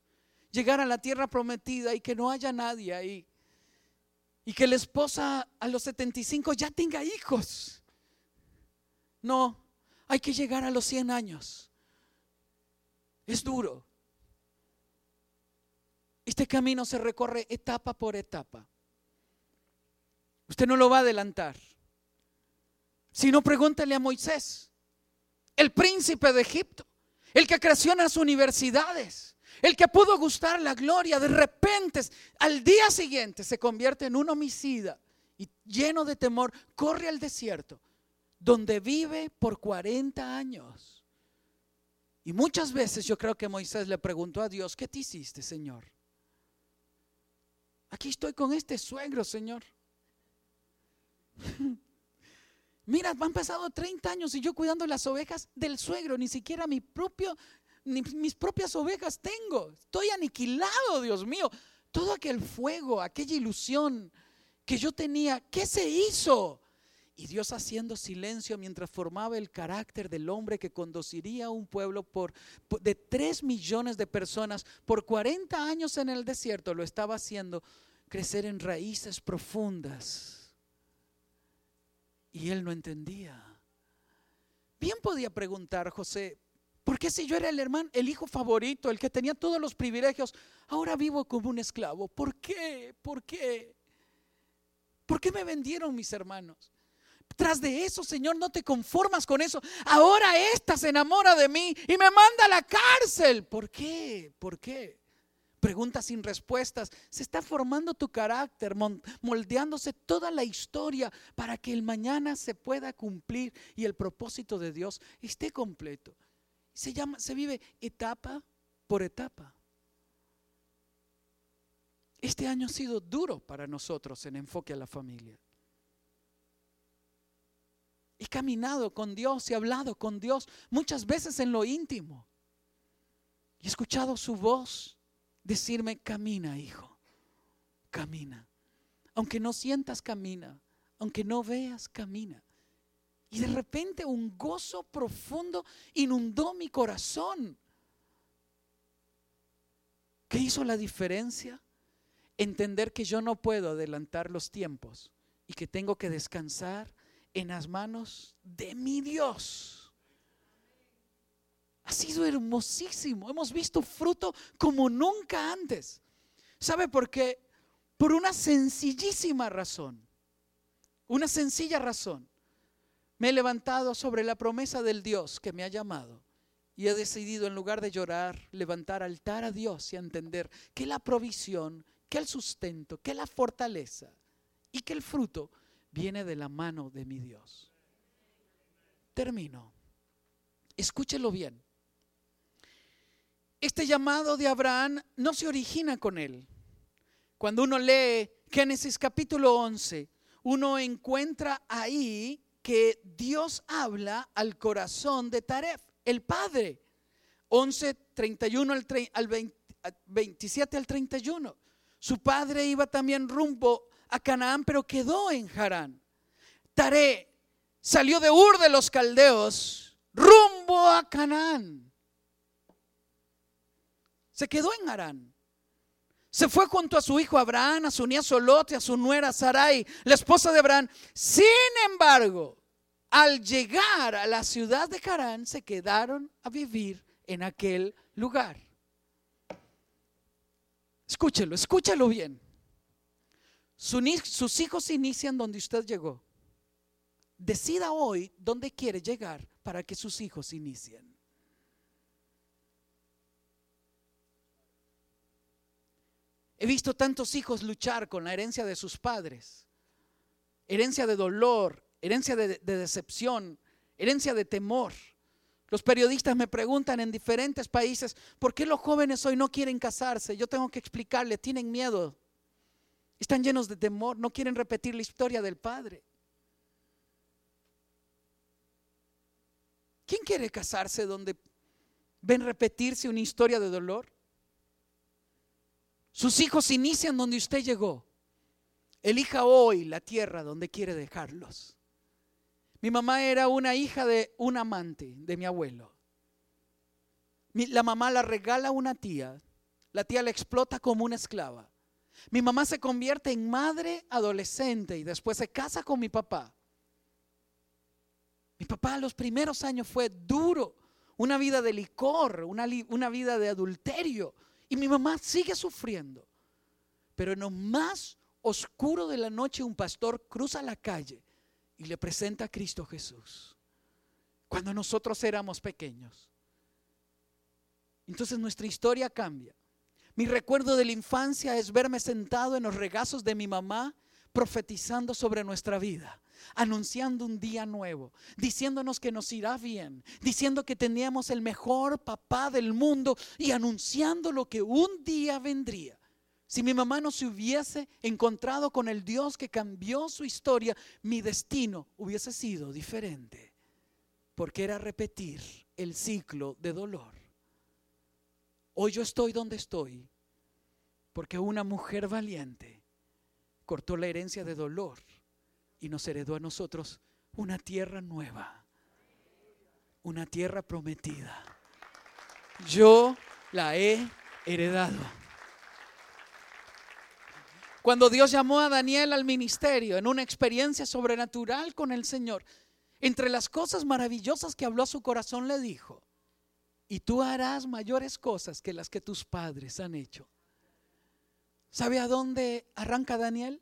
llegar a la tierra prometida y que no haya nadie ahí. Y que la esposa a los 75 ya tenga hijos. No, hay que llegar a los 100 años. Es duro. Este camino se recorre etapa por etapa. Usted no lo va a adelantar. Si no, pregúntele a Moisés, el príncipe de Egipto, el que creció en las universidades, el que pudo gustar la gloria, de repente, al día siguiente se convierte en un homicida y lleno de temor, corre al desierto donde vive por 40 años. Y muchas veces yo creo que Moisés le preguntó a Dios, ¿qué te hiciste, Señor? Aquí estoy con este suegro, Señor. Mira, han pasado 30 años y yo cuidando las ovejas del suegro, ni siquiera mi propio, ni mis propias ovejas tengo. Estoy aniquilado, Dios mío. Todo aquel fuego, aquella ilusión que yo tenía, ¿qué se hizo? Y Dios haciendo silencio mientras formaba el carácter del hombre que conduciría a un pueblo de 3 millones de personas por 40 años en el desierto, lo estaba haciendo crecer en raíces profundas. Y él no entendía. Bien podía preguntar José, ¿por qué si yo era el hermano, el hijo favorito, el que tenía todos los privilegios, ahora vivo como un esclavo? ¿Por qué? ¿Por qué? ¿Por qué me vendieron mis hermanos? Tras de eso, Señor, no te conformas con eso. Ahora esta se enamora de mí y me manda a la cárcel. ¿Por qué? ¿Por qué? Preguntas sin respuestas. Se está formando tu carácter, moldeándose toda la historia para que el mañana se pueda cumplir y el propósito de Dios esté completo. Se llama, se vive etapa por etapa. Este año ha sido duro para nosotros en enfoque a la familia. He caminado con Dios, he hablado con Dios muchas veces en lo íntimo. Y he escuchado su voz decirme, camina, hijo, camina. Aunque no sientas, camina. Aunque no veas, camina. Y de repente un gozo profundo inundó mi corazón. ¿Qué hizo la diferencia? Entender que yo no puedo adelantar los tiempos y que tengo que descansar en las manos de mi Dios. Ha sido hermosísimo. Hemos visto fruto como nunca antes. ¿Sabe por qué? Por una sencillísima razón. Una sencilla razón. Me he levantado sobre la promesa del Dios que me ha llamado y he decidido en lugar de llorar, levantar altar a Dios y entender que la provisión, que el sustento, que la fortaleza y que el fruto viene de la mano de mi Dios. Termino. Escúchelo bien. Este llamado de Abraham no se origina con él. Cuando uno lee Génesis capítulo 11, uno encuentra ahí que Dios habla al corazón de Taref, el padre. 11, 31 al, al 27 al 31. Su padre iba también rumbo a Canaán, pero quedó en Harán. Taré salió de Ur de los Caldeos rumbo a Canaán. Se quedó en Harán. Se fue junto a su hijo Abraham, a su nieto Lot y a su nuera Sarai, la esposa de Abraham. Sin embargo, al llegar a la ciudad de Harán, se quedaron a vivir en aquel lugar. Escúchelo, escúchelo bien. Sus hijos inician donde usted llegó. Decida hoy dónde quiere llegar para que sus hijos inicien. He visto tantos hijos luchar con la herencia de sus padres, herencia de dolor, herencia de, decepción, herencia de temor. Los periodistas me preguntan en diferentes países, ¿por qué los jóvenes hoy no quieren casarse? Yo tengo que explicarles, tienen miedo, están llenos de temor, no quieren repetir la historia del padre. ¿Quién quiere casarse donde ven repetirse una historia de dolor? Sus hijos inician donde usted llegó. Elija hoy la tierra donde quiere dejarlos. Mi mamá era una hija de un amante de mi abuelo. la mamá la regala a una tía. La tía la explota como una esclava. Mi mamá se convierte en madre adolescente y después se casa con mi papá. Mi papá los primeros años fue duro, una vida de licor, una, una vida de adulterio. Y mi mamá sigue sufriendo. Pero en lo más oscuro de la noche un pastor cruza la calle y le presenta a Cristo Jesús. Cuando nosotros éramos pequeños. Entonces nuestra historia cambia. Mi recuerdo de la infancia es verme sentado en los regazos de mi mamá profetizando sobre nuestra vida, anunciando un día nuevo, diciéndonos que nos irá bien, diciendo que teníamos el mejor papá del mundo y anunciando lo que un día vendría. Si mi mamá no se hubiese encontrado con el Dios que cambió su historia, mi destino hubiese sido diferente, porque era repetir el ciclo de dolor. Hoy yo estoy donde estoy, porque una mujer valiente cortó la herencia de dolor y nos heredó a nosotros una tierra nueva, una tierra prometida. Yo la he heredado. Cuando Dios llamó a Daniel al ministerio en una experiencia sobrenatural con el Señor, entre las cosas maravillosas que habló a su corazón le dijo, y tú harás mayores cosas que las que tus padres han hecho. ¿Sabe a dónde arranca Daniel?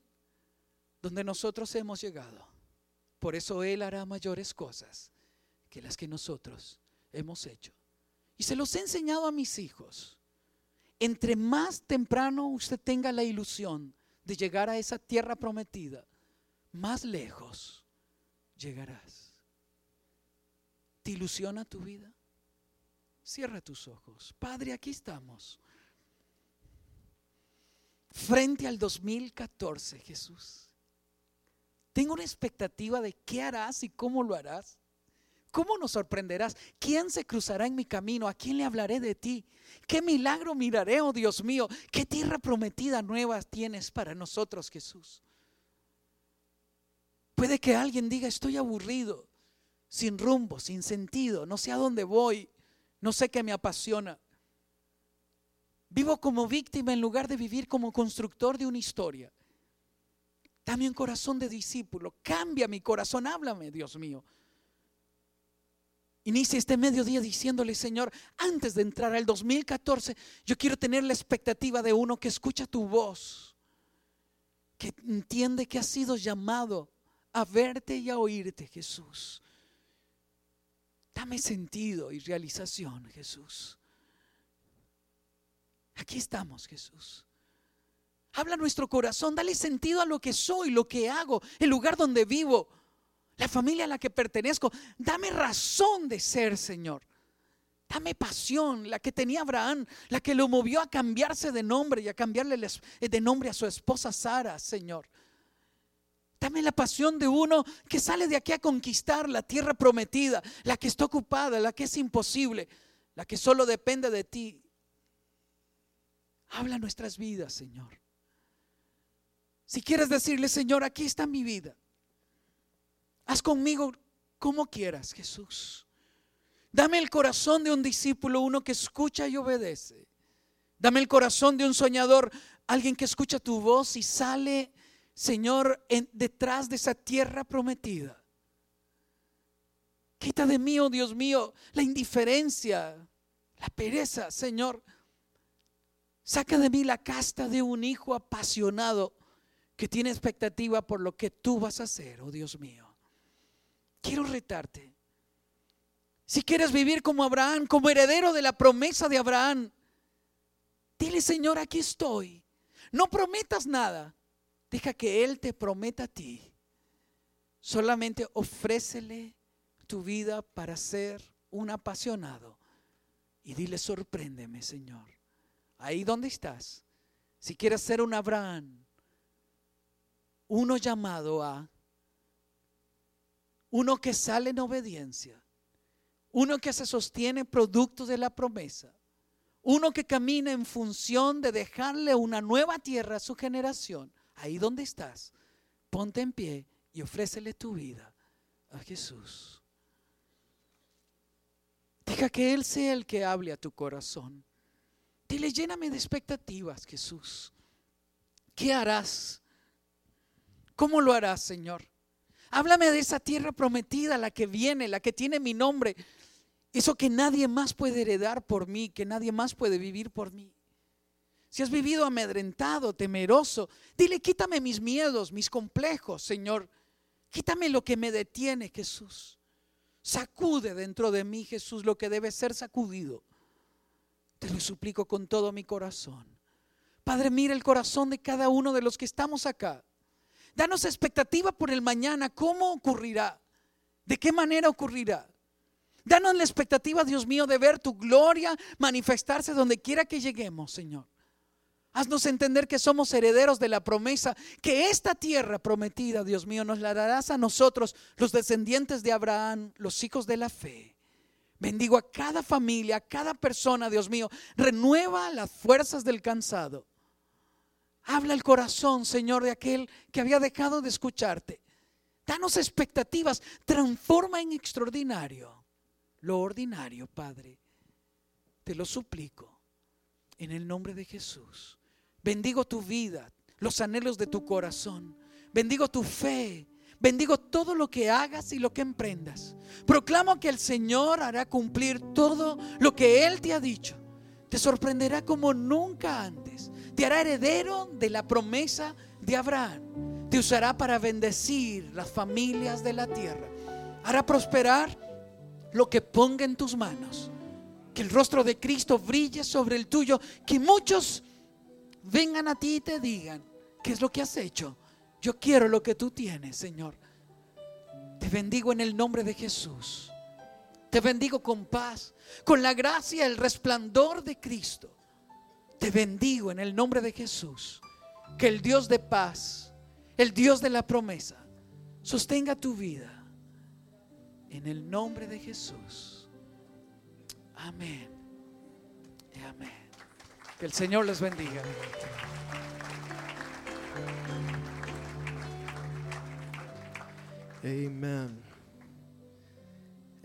Donde nosotros hemos llegado. Por eso Él hará mayores cosas que las que nosotros hemos hecho. Y se los he enseñado a mis hijos. Entre más temprano usted tenga la ilusión de llegar a esa tierra prometida, más lejos llegarás. ¿Te ilusiona tu vida? Cierra tus ojos. Padre, aquí estamos frente al 2014, Jesús. Tengo una expectativa de qué harás y cómo lo harás. ¿Cómo nos sorprenderás? ¿Quién se cruzará en mi camino? ¿A quién le hablaré de ti? ¿Qué milagro miraré, oh Dios mío? ¿Qué tierra prometida nueva tienes para nosotros, Jesús? Puede que alguien diga, estoy aburrido, sin rumbo, sin sentido, no sé a dónde voy, no sé qué me apasiona. Vivo como víctima en lugar de vivir como constructor de una historia. Dame un corazón de discípulo, cambia mi corazón, háblame, Dios mío. Inicia este mediodía diciéndole, Señor, antes de entrar al 2014, yo quiero tener la expectativa de uno que escucha tu voz, que entiende que ha sido llamado a verte y a oírte, Jesús. Dame sentido y realización, Jesús. Aquí estamos, Jesús. Habla nuestro corazón, dale sentido a lo que soy, lo que hago, el lugar donde vivo, la familia a la que pertenezco. Dame razón de ser, Señor. Dame pasión, la que tenía Abraham, la que lo movió a cambiarse de nombre y a cambiarle de nombre a su esposa Sara, Señor. Dame la pasión de uno que sale de aquí a conquistar la tierra prometida, la que está ocupada, la que es imposible, la que solo depende de ti. Habla nuestras vidas, Señor. Si quieres decirle, Señor, aquí está mi vida. Haz conmigo como quieras, Jesús. Dame el corazón de un discípulo, uno que escucha y obedece. Dame el corazón de un soñador, alguien que escucha tu voz y sale, Señor, detrás de esa tierra prometida. Quita de mí, oh Dios mío, la indiferencia, la pereza, Señor. Saca de mí la casta de un hijo apasionado que tiene expectativa por lo que tú vas a hacer, oh Dios mío. Quiero retarte. Si quieres vivir como Abraham, como heredero de la promesa de Abraham, dile, Señor, aquí estoy. No prometas nada. Deja que Él te prometa a ti. Solamente ofrécele tu vida para ser un apasionado. Y dile, sorpréndeme, Señor. Ahí donde estás. Si quieres ser un Abraham, uno llamado a, uno que sale en obediencia, uno que se sostiene producto de la promesa, uno que camina en función de dejarle una nueva tierra a su generación, ahí donde estás, ponte en pie y ofrécele tu vida a Jesús. Deja que Él sea el que hable a tu corazón. Dile, lléname de expectativas, Jesús. ¿Qué harás? ¿Cómo lo harás, Señor? Háblame de esa tierra prometida, la que viene, la que tiene mi nombre. Eso que nadie más puede heredar por mí, que nadie más puede vivir por mí. Si has vivido amedrentado, temeroso, dile, quítame mis miedos, mis complejos, Señor. Quítame lo que me detiene, Jesús. Sacude dentro de mí, Jesús, lo que debe ser sacudido. Te lo suplico con todo mi corazón. Padre, mira el corazón de cada uno de los que estamos acá. Danos expectativa por el mañana. ¿Cómo ocurrirá? ¿De qué manera ocurrirá? Danos la expectativa, Dios mío, de ver tu gloria manifestarse donde quiera que lleguemos, Señor. Haznos entender que somos herederos de la promesa, que esta tierra prometida, Dios mío, nos la darás a nosotros, los descendientes de Abraham, los hijos de la fe. Bendigo a cada familia, a cada persona, Dios mío. Renueva las fuerzas del cansado. Habla el corazón, Señor, de aquel que había dejado de escucharte. Danos expectativas. Transforma en extraordinario lo ordinario, Padre. Te lo suplico en el nombre de Jesús. Bendigo tu vida, los anhelos de tu corazón. Bendigo tu fe. Bendigo todo lo que hagas y lo que emprendas. Proclamo que el Señor hará cumplir todo lo que Él te ha dicho. Te sorprenderá como nunca antes te hará heredero de la promesa de Abraham. Te usará para bendecir las familias de la tierra. Hará prosperar lo que ponga en tus manos. Que el rostro de Cristo brille sobre el tuyo. Que muchos vengan a ti y te digan, ¿qué es lo que has hecho? Yo quiero lo que tú tienes, Señor. Te bendigo en el nombre de Jesús. Te bendigo con paz, con la gracia, el resplandor de Cristo. Te bendigo en el nombre de Jesús. Que el Dios de paz, el Dios de la promesa, sostenga tu vida. En el nombre de Jesús. Amén. Amén. Que el Señor les bendiga. Amén.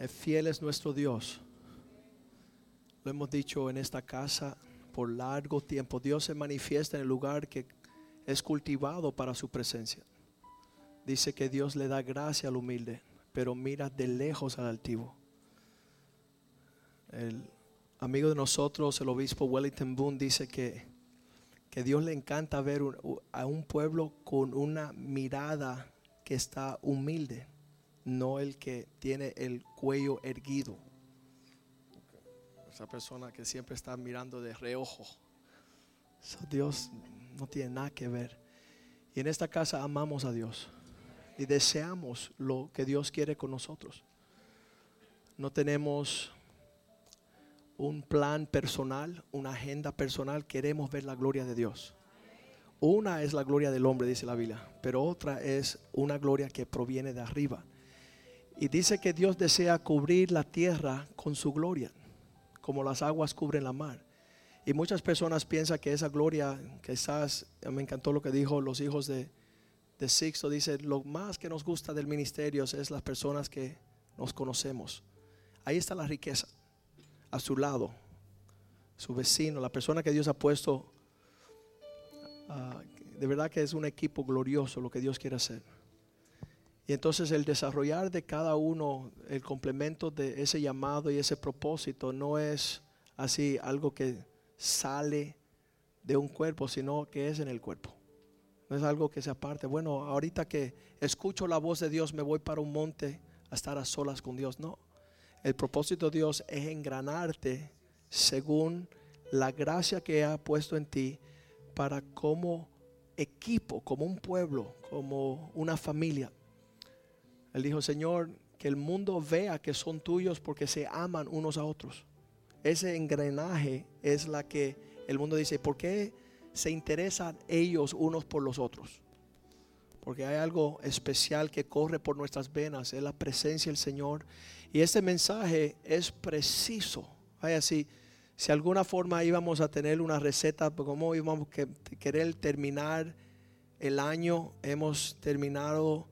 Fiel es nuestro Dios. Lo hemos dicho en esta casa por largo tiempo. Dios se manifiesta en el lugar que es cultivado para su presencia. Dice que Dios le da gracia al humilde, pero mira de lejos al altivo. El amigo de nosotros, el obispo Wellington Boone, dice que, que Dios le encanta ver a un pueblo con una mirada que está humilde, no el que tiene el cuello erguido. Esa persona que siempre está mirando de reojo. So, Dios no tiene nada que ver. Y en esta casa amamos a Dios y deseamos lo que Dios quiere con nosotros. No tenemos un plan personal, una agenda personal, queremos ver la gloria de Dios. Una es la gloria del hombre, dice la Biblia, pero otra es una gloria que proviene de arriba. Y dice que Dios desea cubrir la tierra con su gloria, como las aguas cubren la mar. Y muchas personas piensan que esa gloria, quizás, me encantó lo que dijo los hijos de, de Sixto, dice, lo más que nos gusta del ministerio es las personas que nos conocemos. Ahí está la riqueza, a su lado, su vecino, la persona que Dios ha puesto. ah, de verdad que es un equipo glorioso lo que Dios quiere hacer. Y entonces el desarrollar de cada uno el complemento de ese llamado y ese propósito no es así algo que sale de un cuerpo, sino que es en el cuerpo. No es algo que se aparte. Bueno, ahorita que escucho la voz de Dios me voy para un monte a estar a solas con Dios. No. El propósito de Dios es engranarte según la gracia que ha puesto en ti para como equipo, como un pueblo, como una familia. Él dijo, Señor, que el mundo vea que son tuyos porque se aman unos a otros. Ese engranaje es la que el mundo dice, ¿por qué se interesan ellos unos por los otros? Porque hay algo especial que corre por nuestras venas, es la presencia del Señor. Y este mensaje es preciso. Vaya, si, si de alguna forma íbamos a tener una receta, como íbamos a querer terminar el año, hemos terminado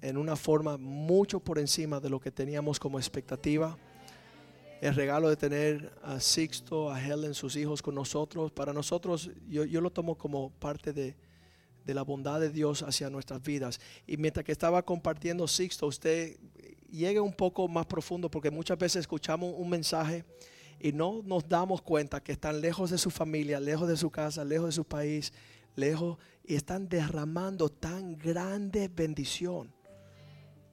en una forma mucho por encima de lo que teníamos como expectativa. El regalo de tener a Sixto, a Helen, sus hijos con nosotros, para nosotros yo, yo lo tomo como parte de, de la bondad de Dios hacia nuestras vidas. Y mientras que estaba compartiendo Sixto, usted llegue un poco más profundo porque muchas veces escuchamos un mensaje y no nos damos cuenta que están lejos de su familia, lejos de su casa, lejos de su país, lejos y están derramando tan grande bendición.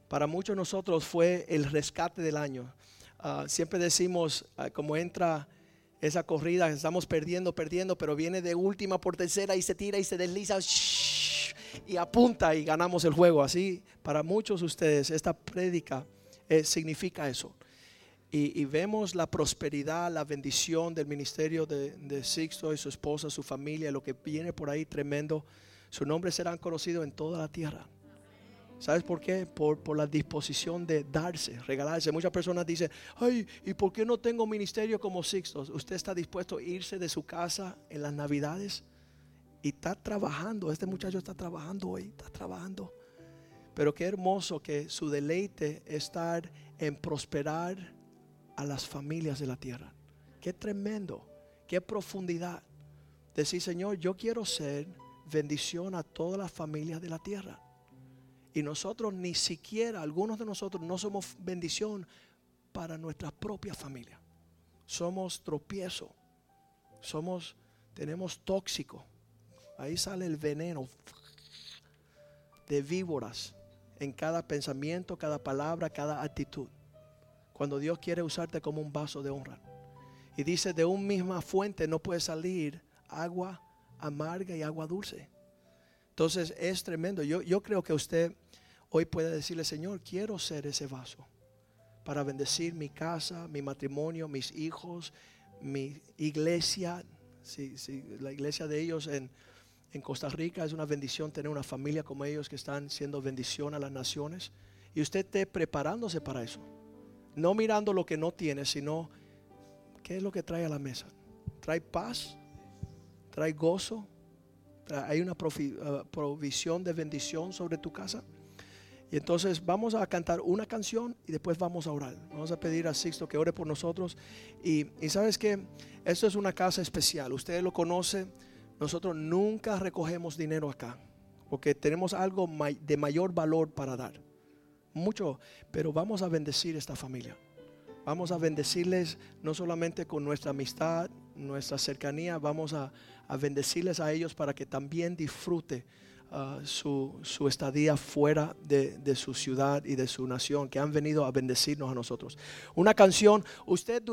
Para muchos de nosotros fue el rescate del año. Uh, siempre decimos, uh, como entra esa corrida, estamos perdiendo, perdiendo, pero viene de última por tercera y se tira y se desliza shh, y apunta y ganamos el juego. Así, para muchos de ustedes, esta prédica eh, significa eso. Y, vemos la prosperidad, la bendición del ministerio de, de Sixto y su esposa, su familia, lo que viene por ahí tremendo. Su nombre será conocido en toda la tierra. ¿Sabes por qué? Por, por, la disposición de darse, regalarse. Muchas personas dicen, ay, ¿y por qué no tengo ministerio como Sixto? ¿Usted está dispuesto a irse de su casa en las navidades? Y está trabajando, este muchacho está trabajando hoy, está trabajando. Pero qué hermoso que su deleite es estar en prosperar a las familias de la tierra. Qué tremendo, qué profundidad. Decir, Señor, yo quiero ser bendición a todas las familias de la tierra. Y nosotros ni siquiera, algunos de nosotros no somos bendición para nuestra propia familia. Somos tropiezo. Somos, tenemos tóxico. Ahí sale el veneno de víboras en cada pensamiento, cada palabra, cada actitud. Cuando Dios quiere usarte como un vaso de honra. Y dice, de una misma fuente no puede salir agua amarga y agua dulce. Entonces es tremendo. Yo, yo creo que usted hoy puede decirle, Señor, quiero ser ese vaso para bendecir mi casa, mi matrimonio, mis hijos, mi iglesia. Sí, la iglesia de ellos en, en Costa Rica es una bendición tener una familia como ellos que están siendo bendición a las naciones. y usted esté preparándose para eso. No mirando lo que no tiene, sino qué es lo que trae a la mesa. Trae paz, trae gozo, hay una uh, provisión de bendición sobre tu casa. Y entonces vamos a cantar una canción y después vamos a orar. Vamos a pedir a Sixto que ore por nosotros. Y, y sabes que esto es una casa especial. Ustedes lo conocen. Nosotros nunca recogemos dinero acá. Porque tenemos algo de mayor valor para dar. Mucho. Pero vamos a bendecir esta familia. Vamos a bendecirles no solamente con nuestra amistad, nuestra cercanía. Vamos a, a bendecirles a ellos para que también disfrute ah, su, su estadía fuera de, de su ciudad y de su nación, que han venido a bendecirnos a nosotros. Una canción, usted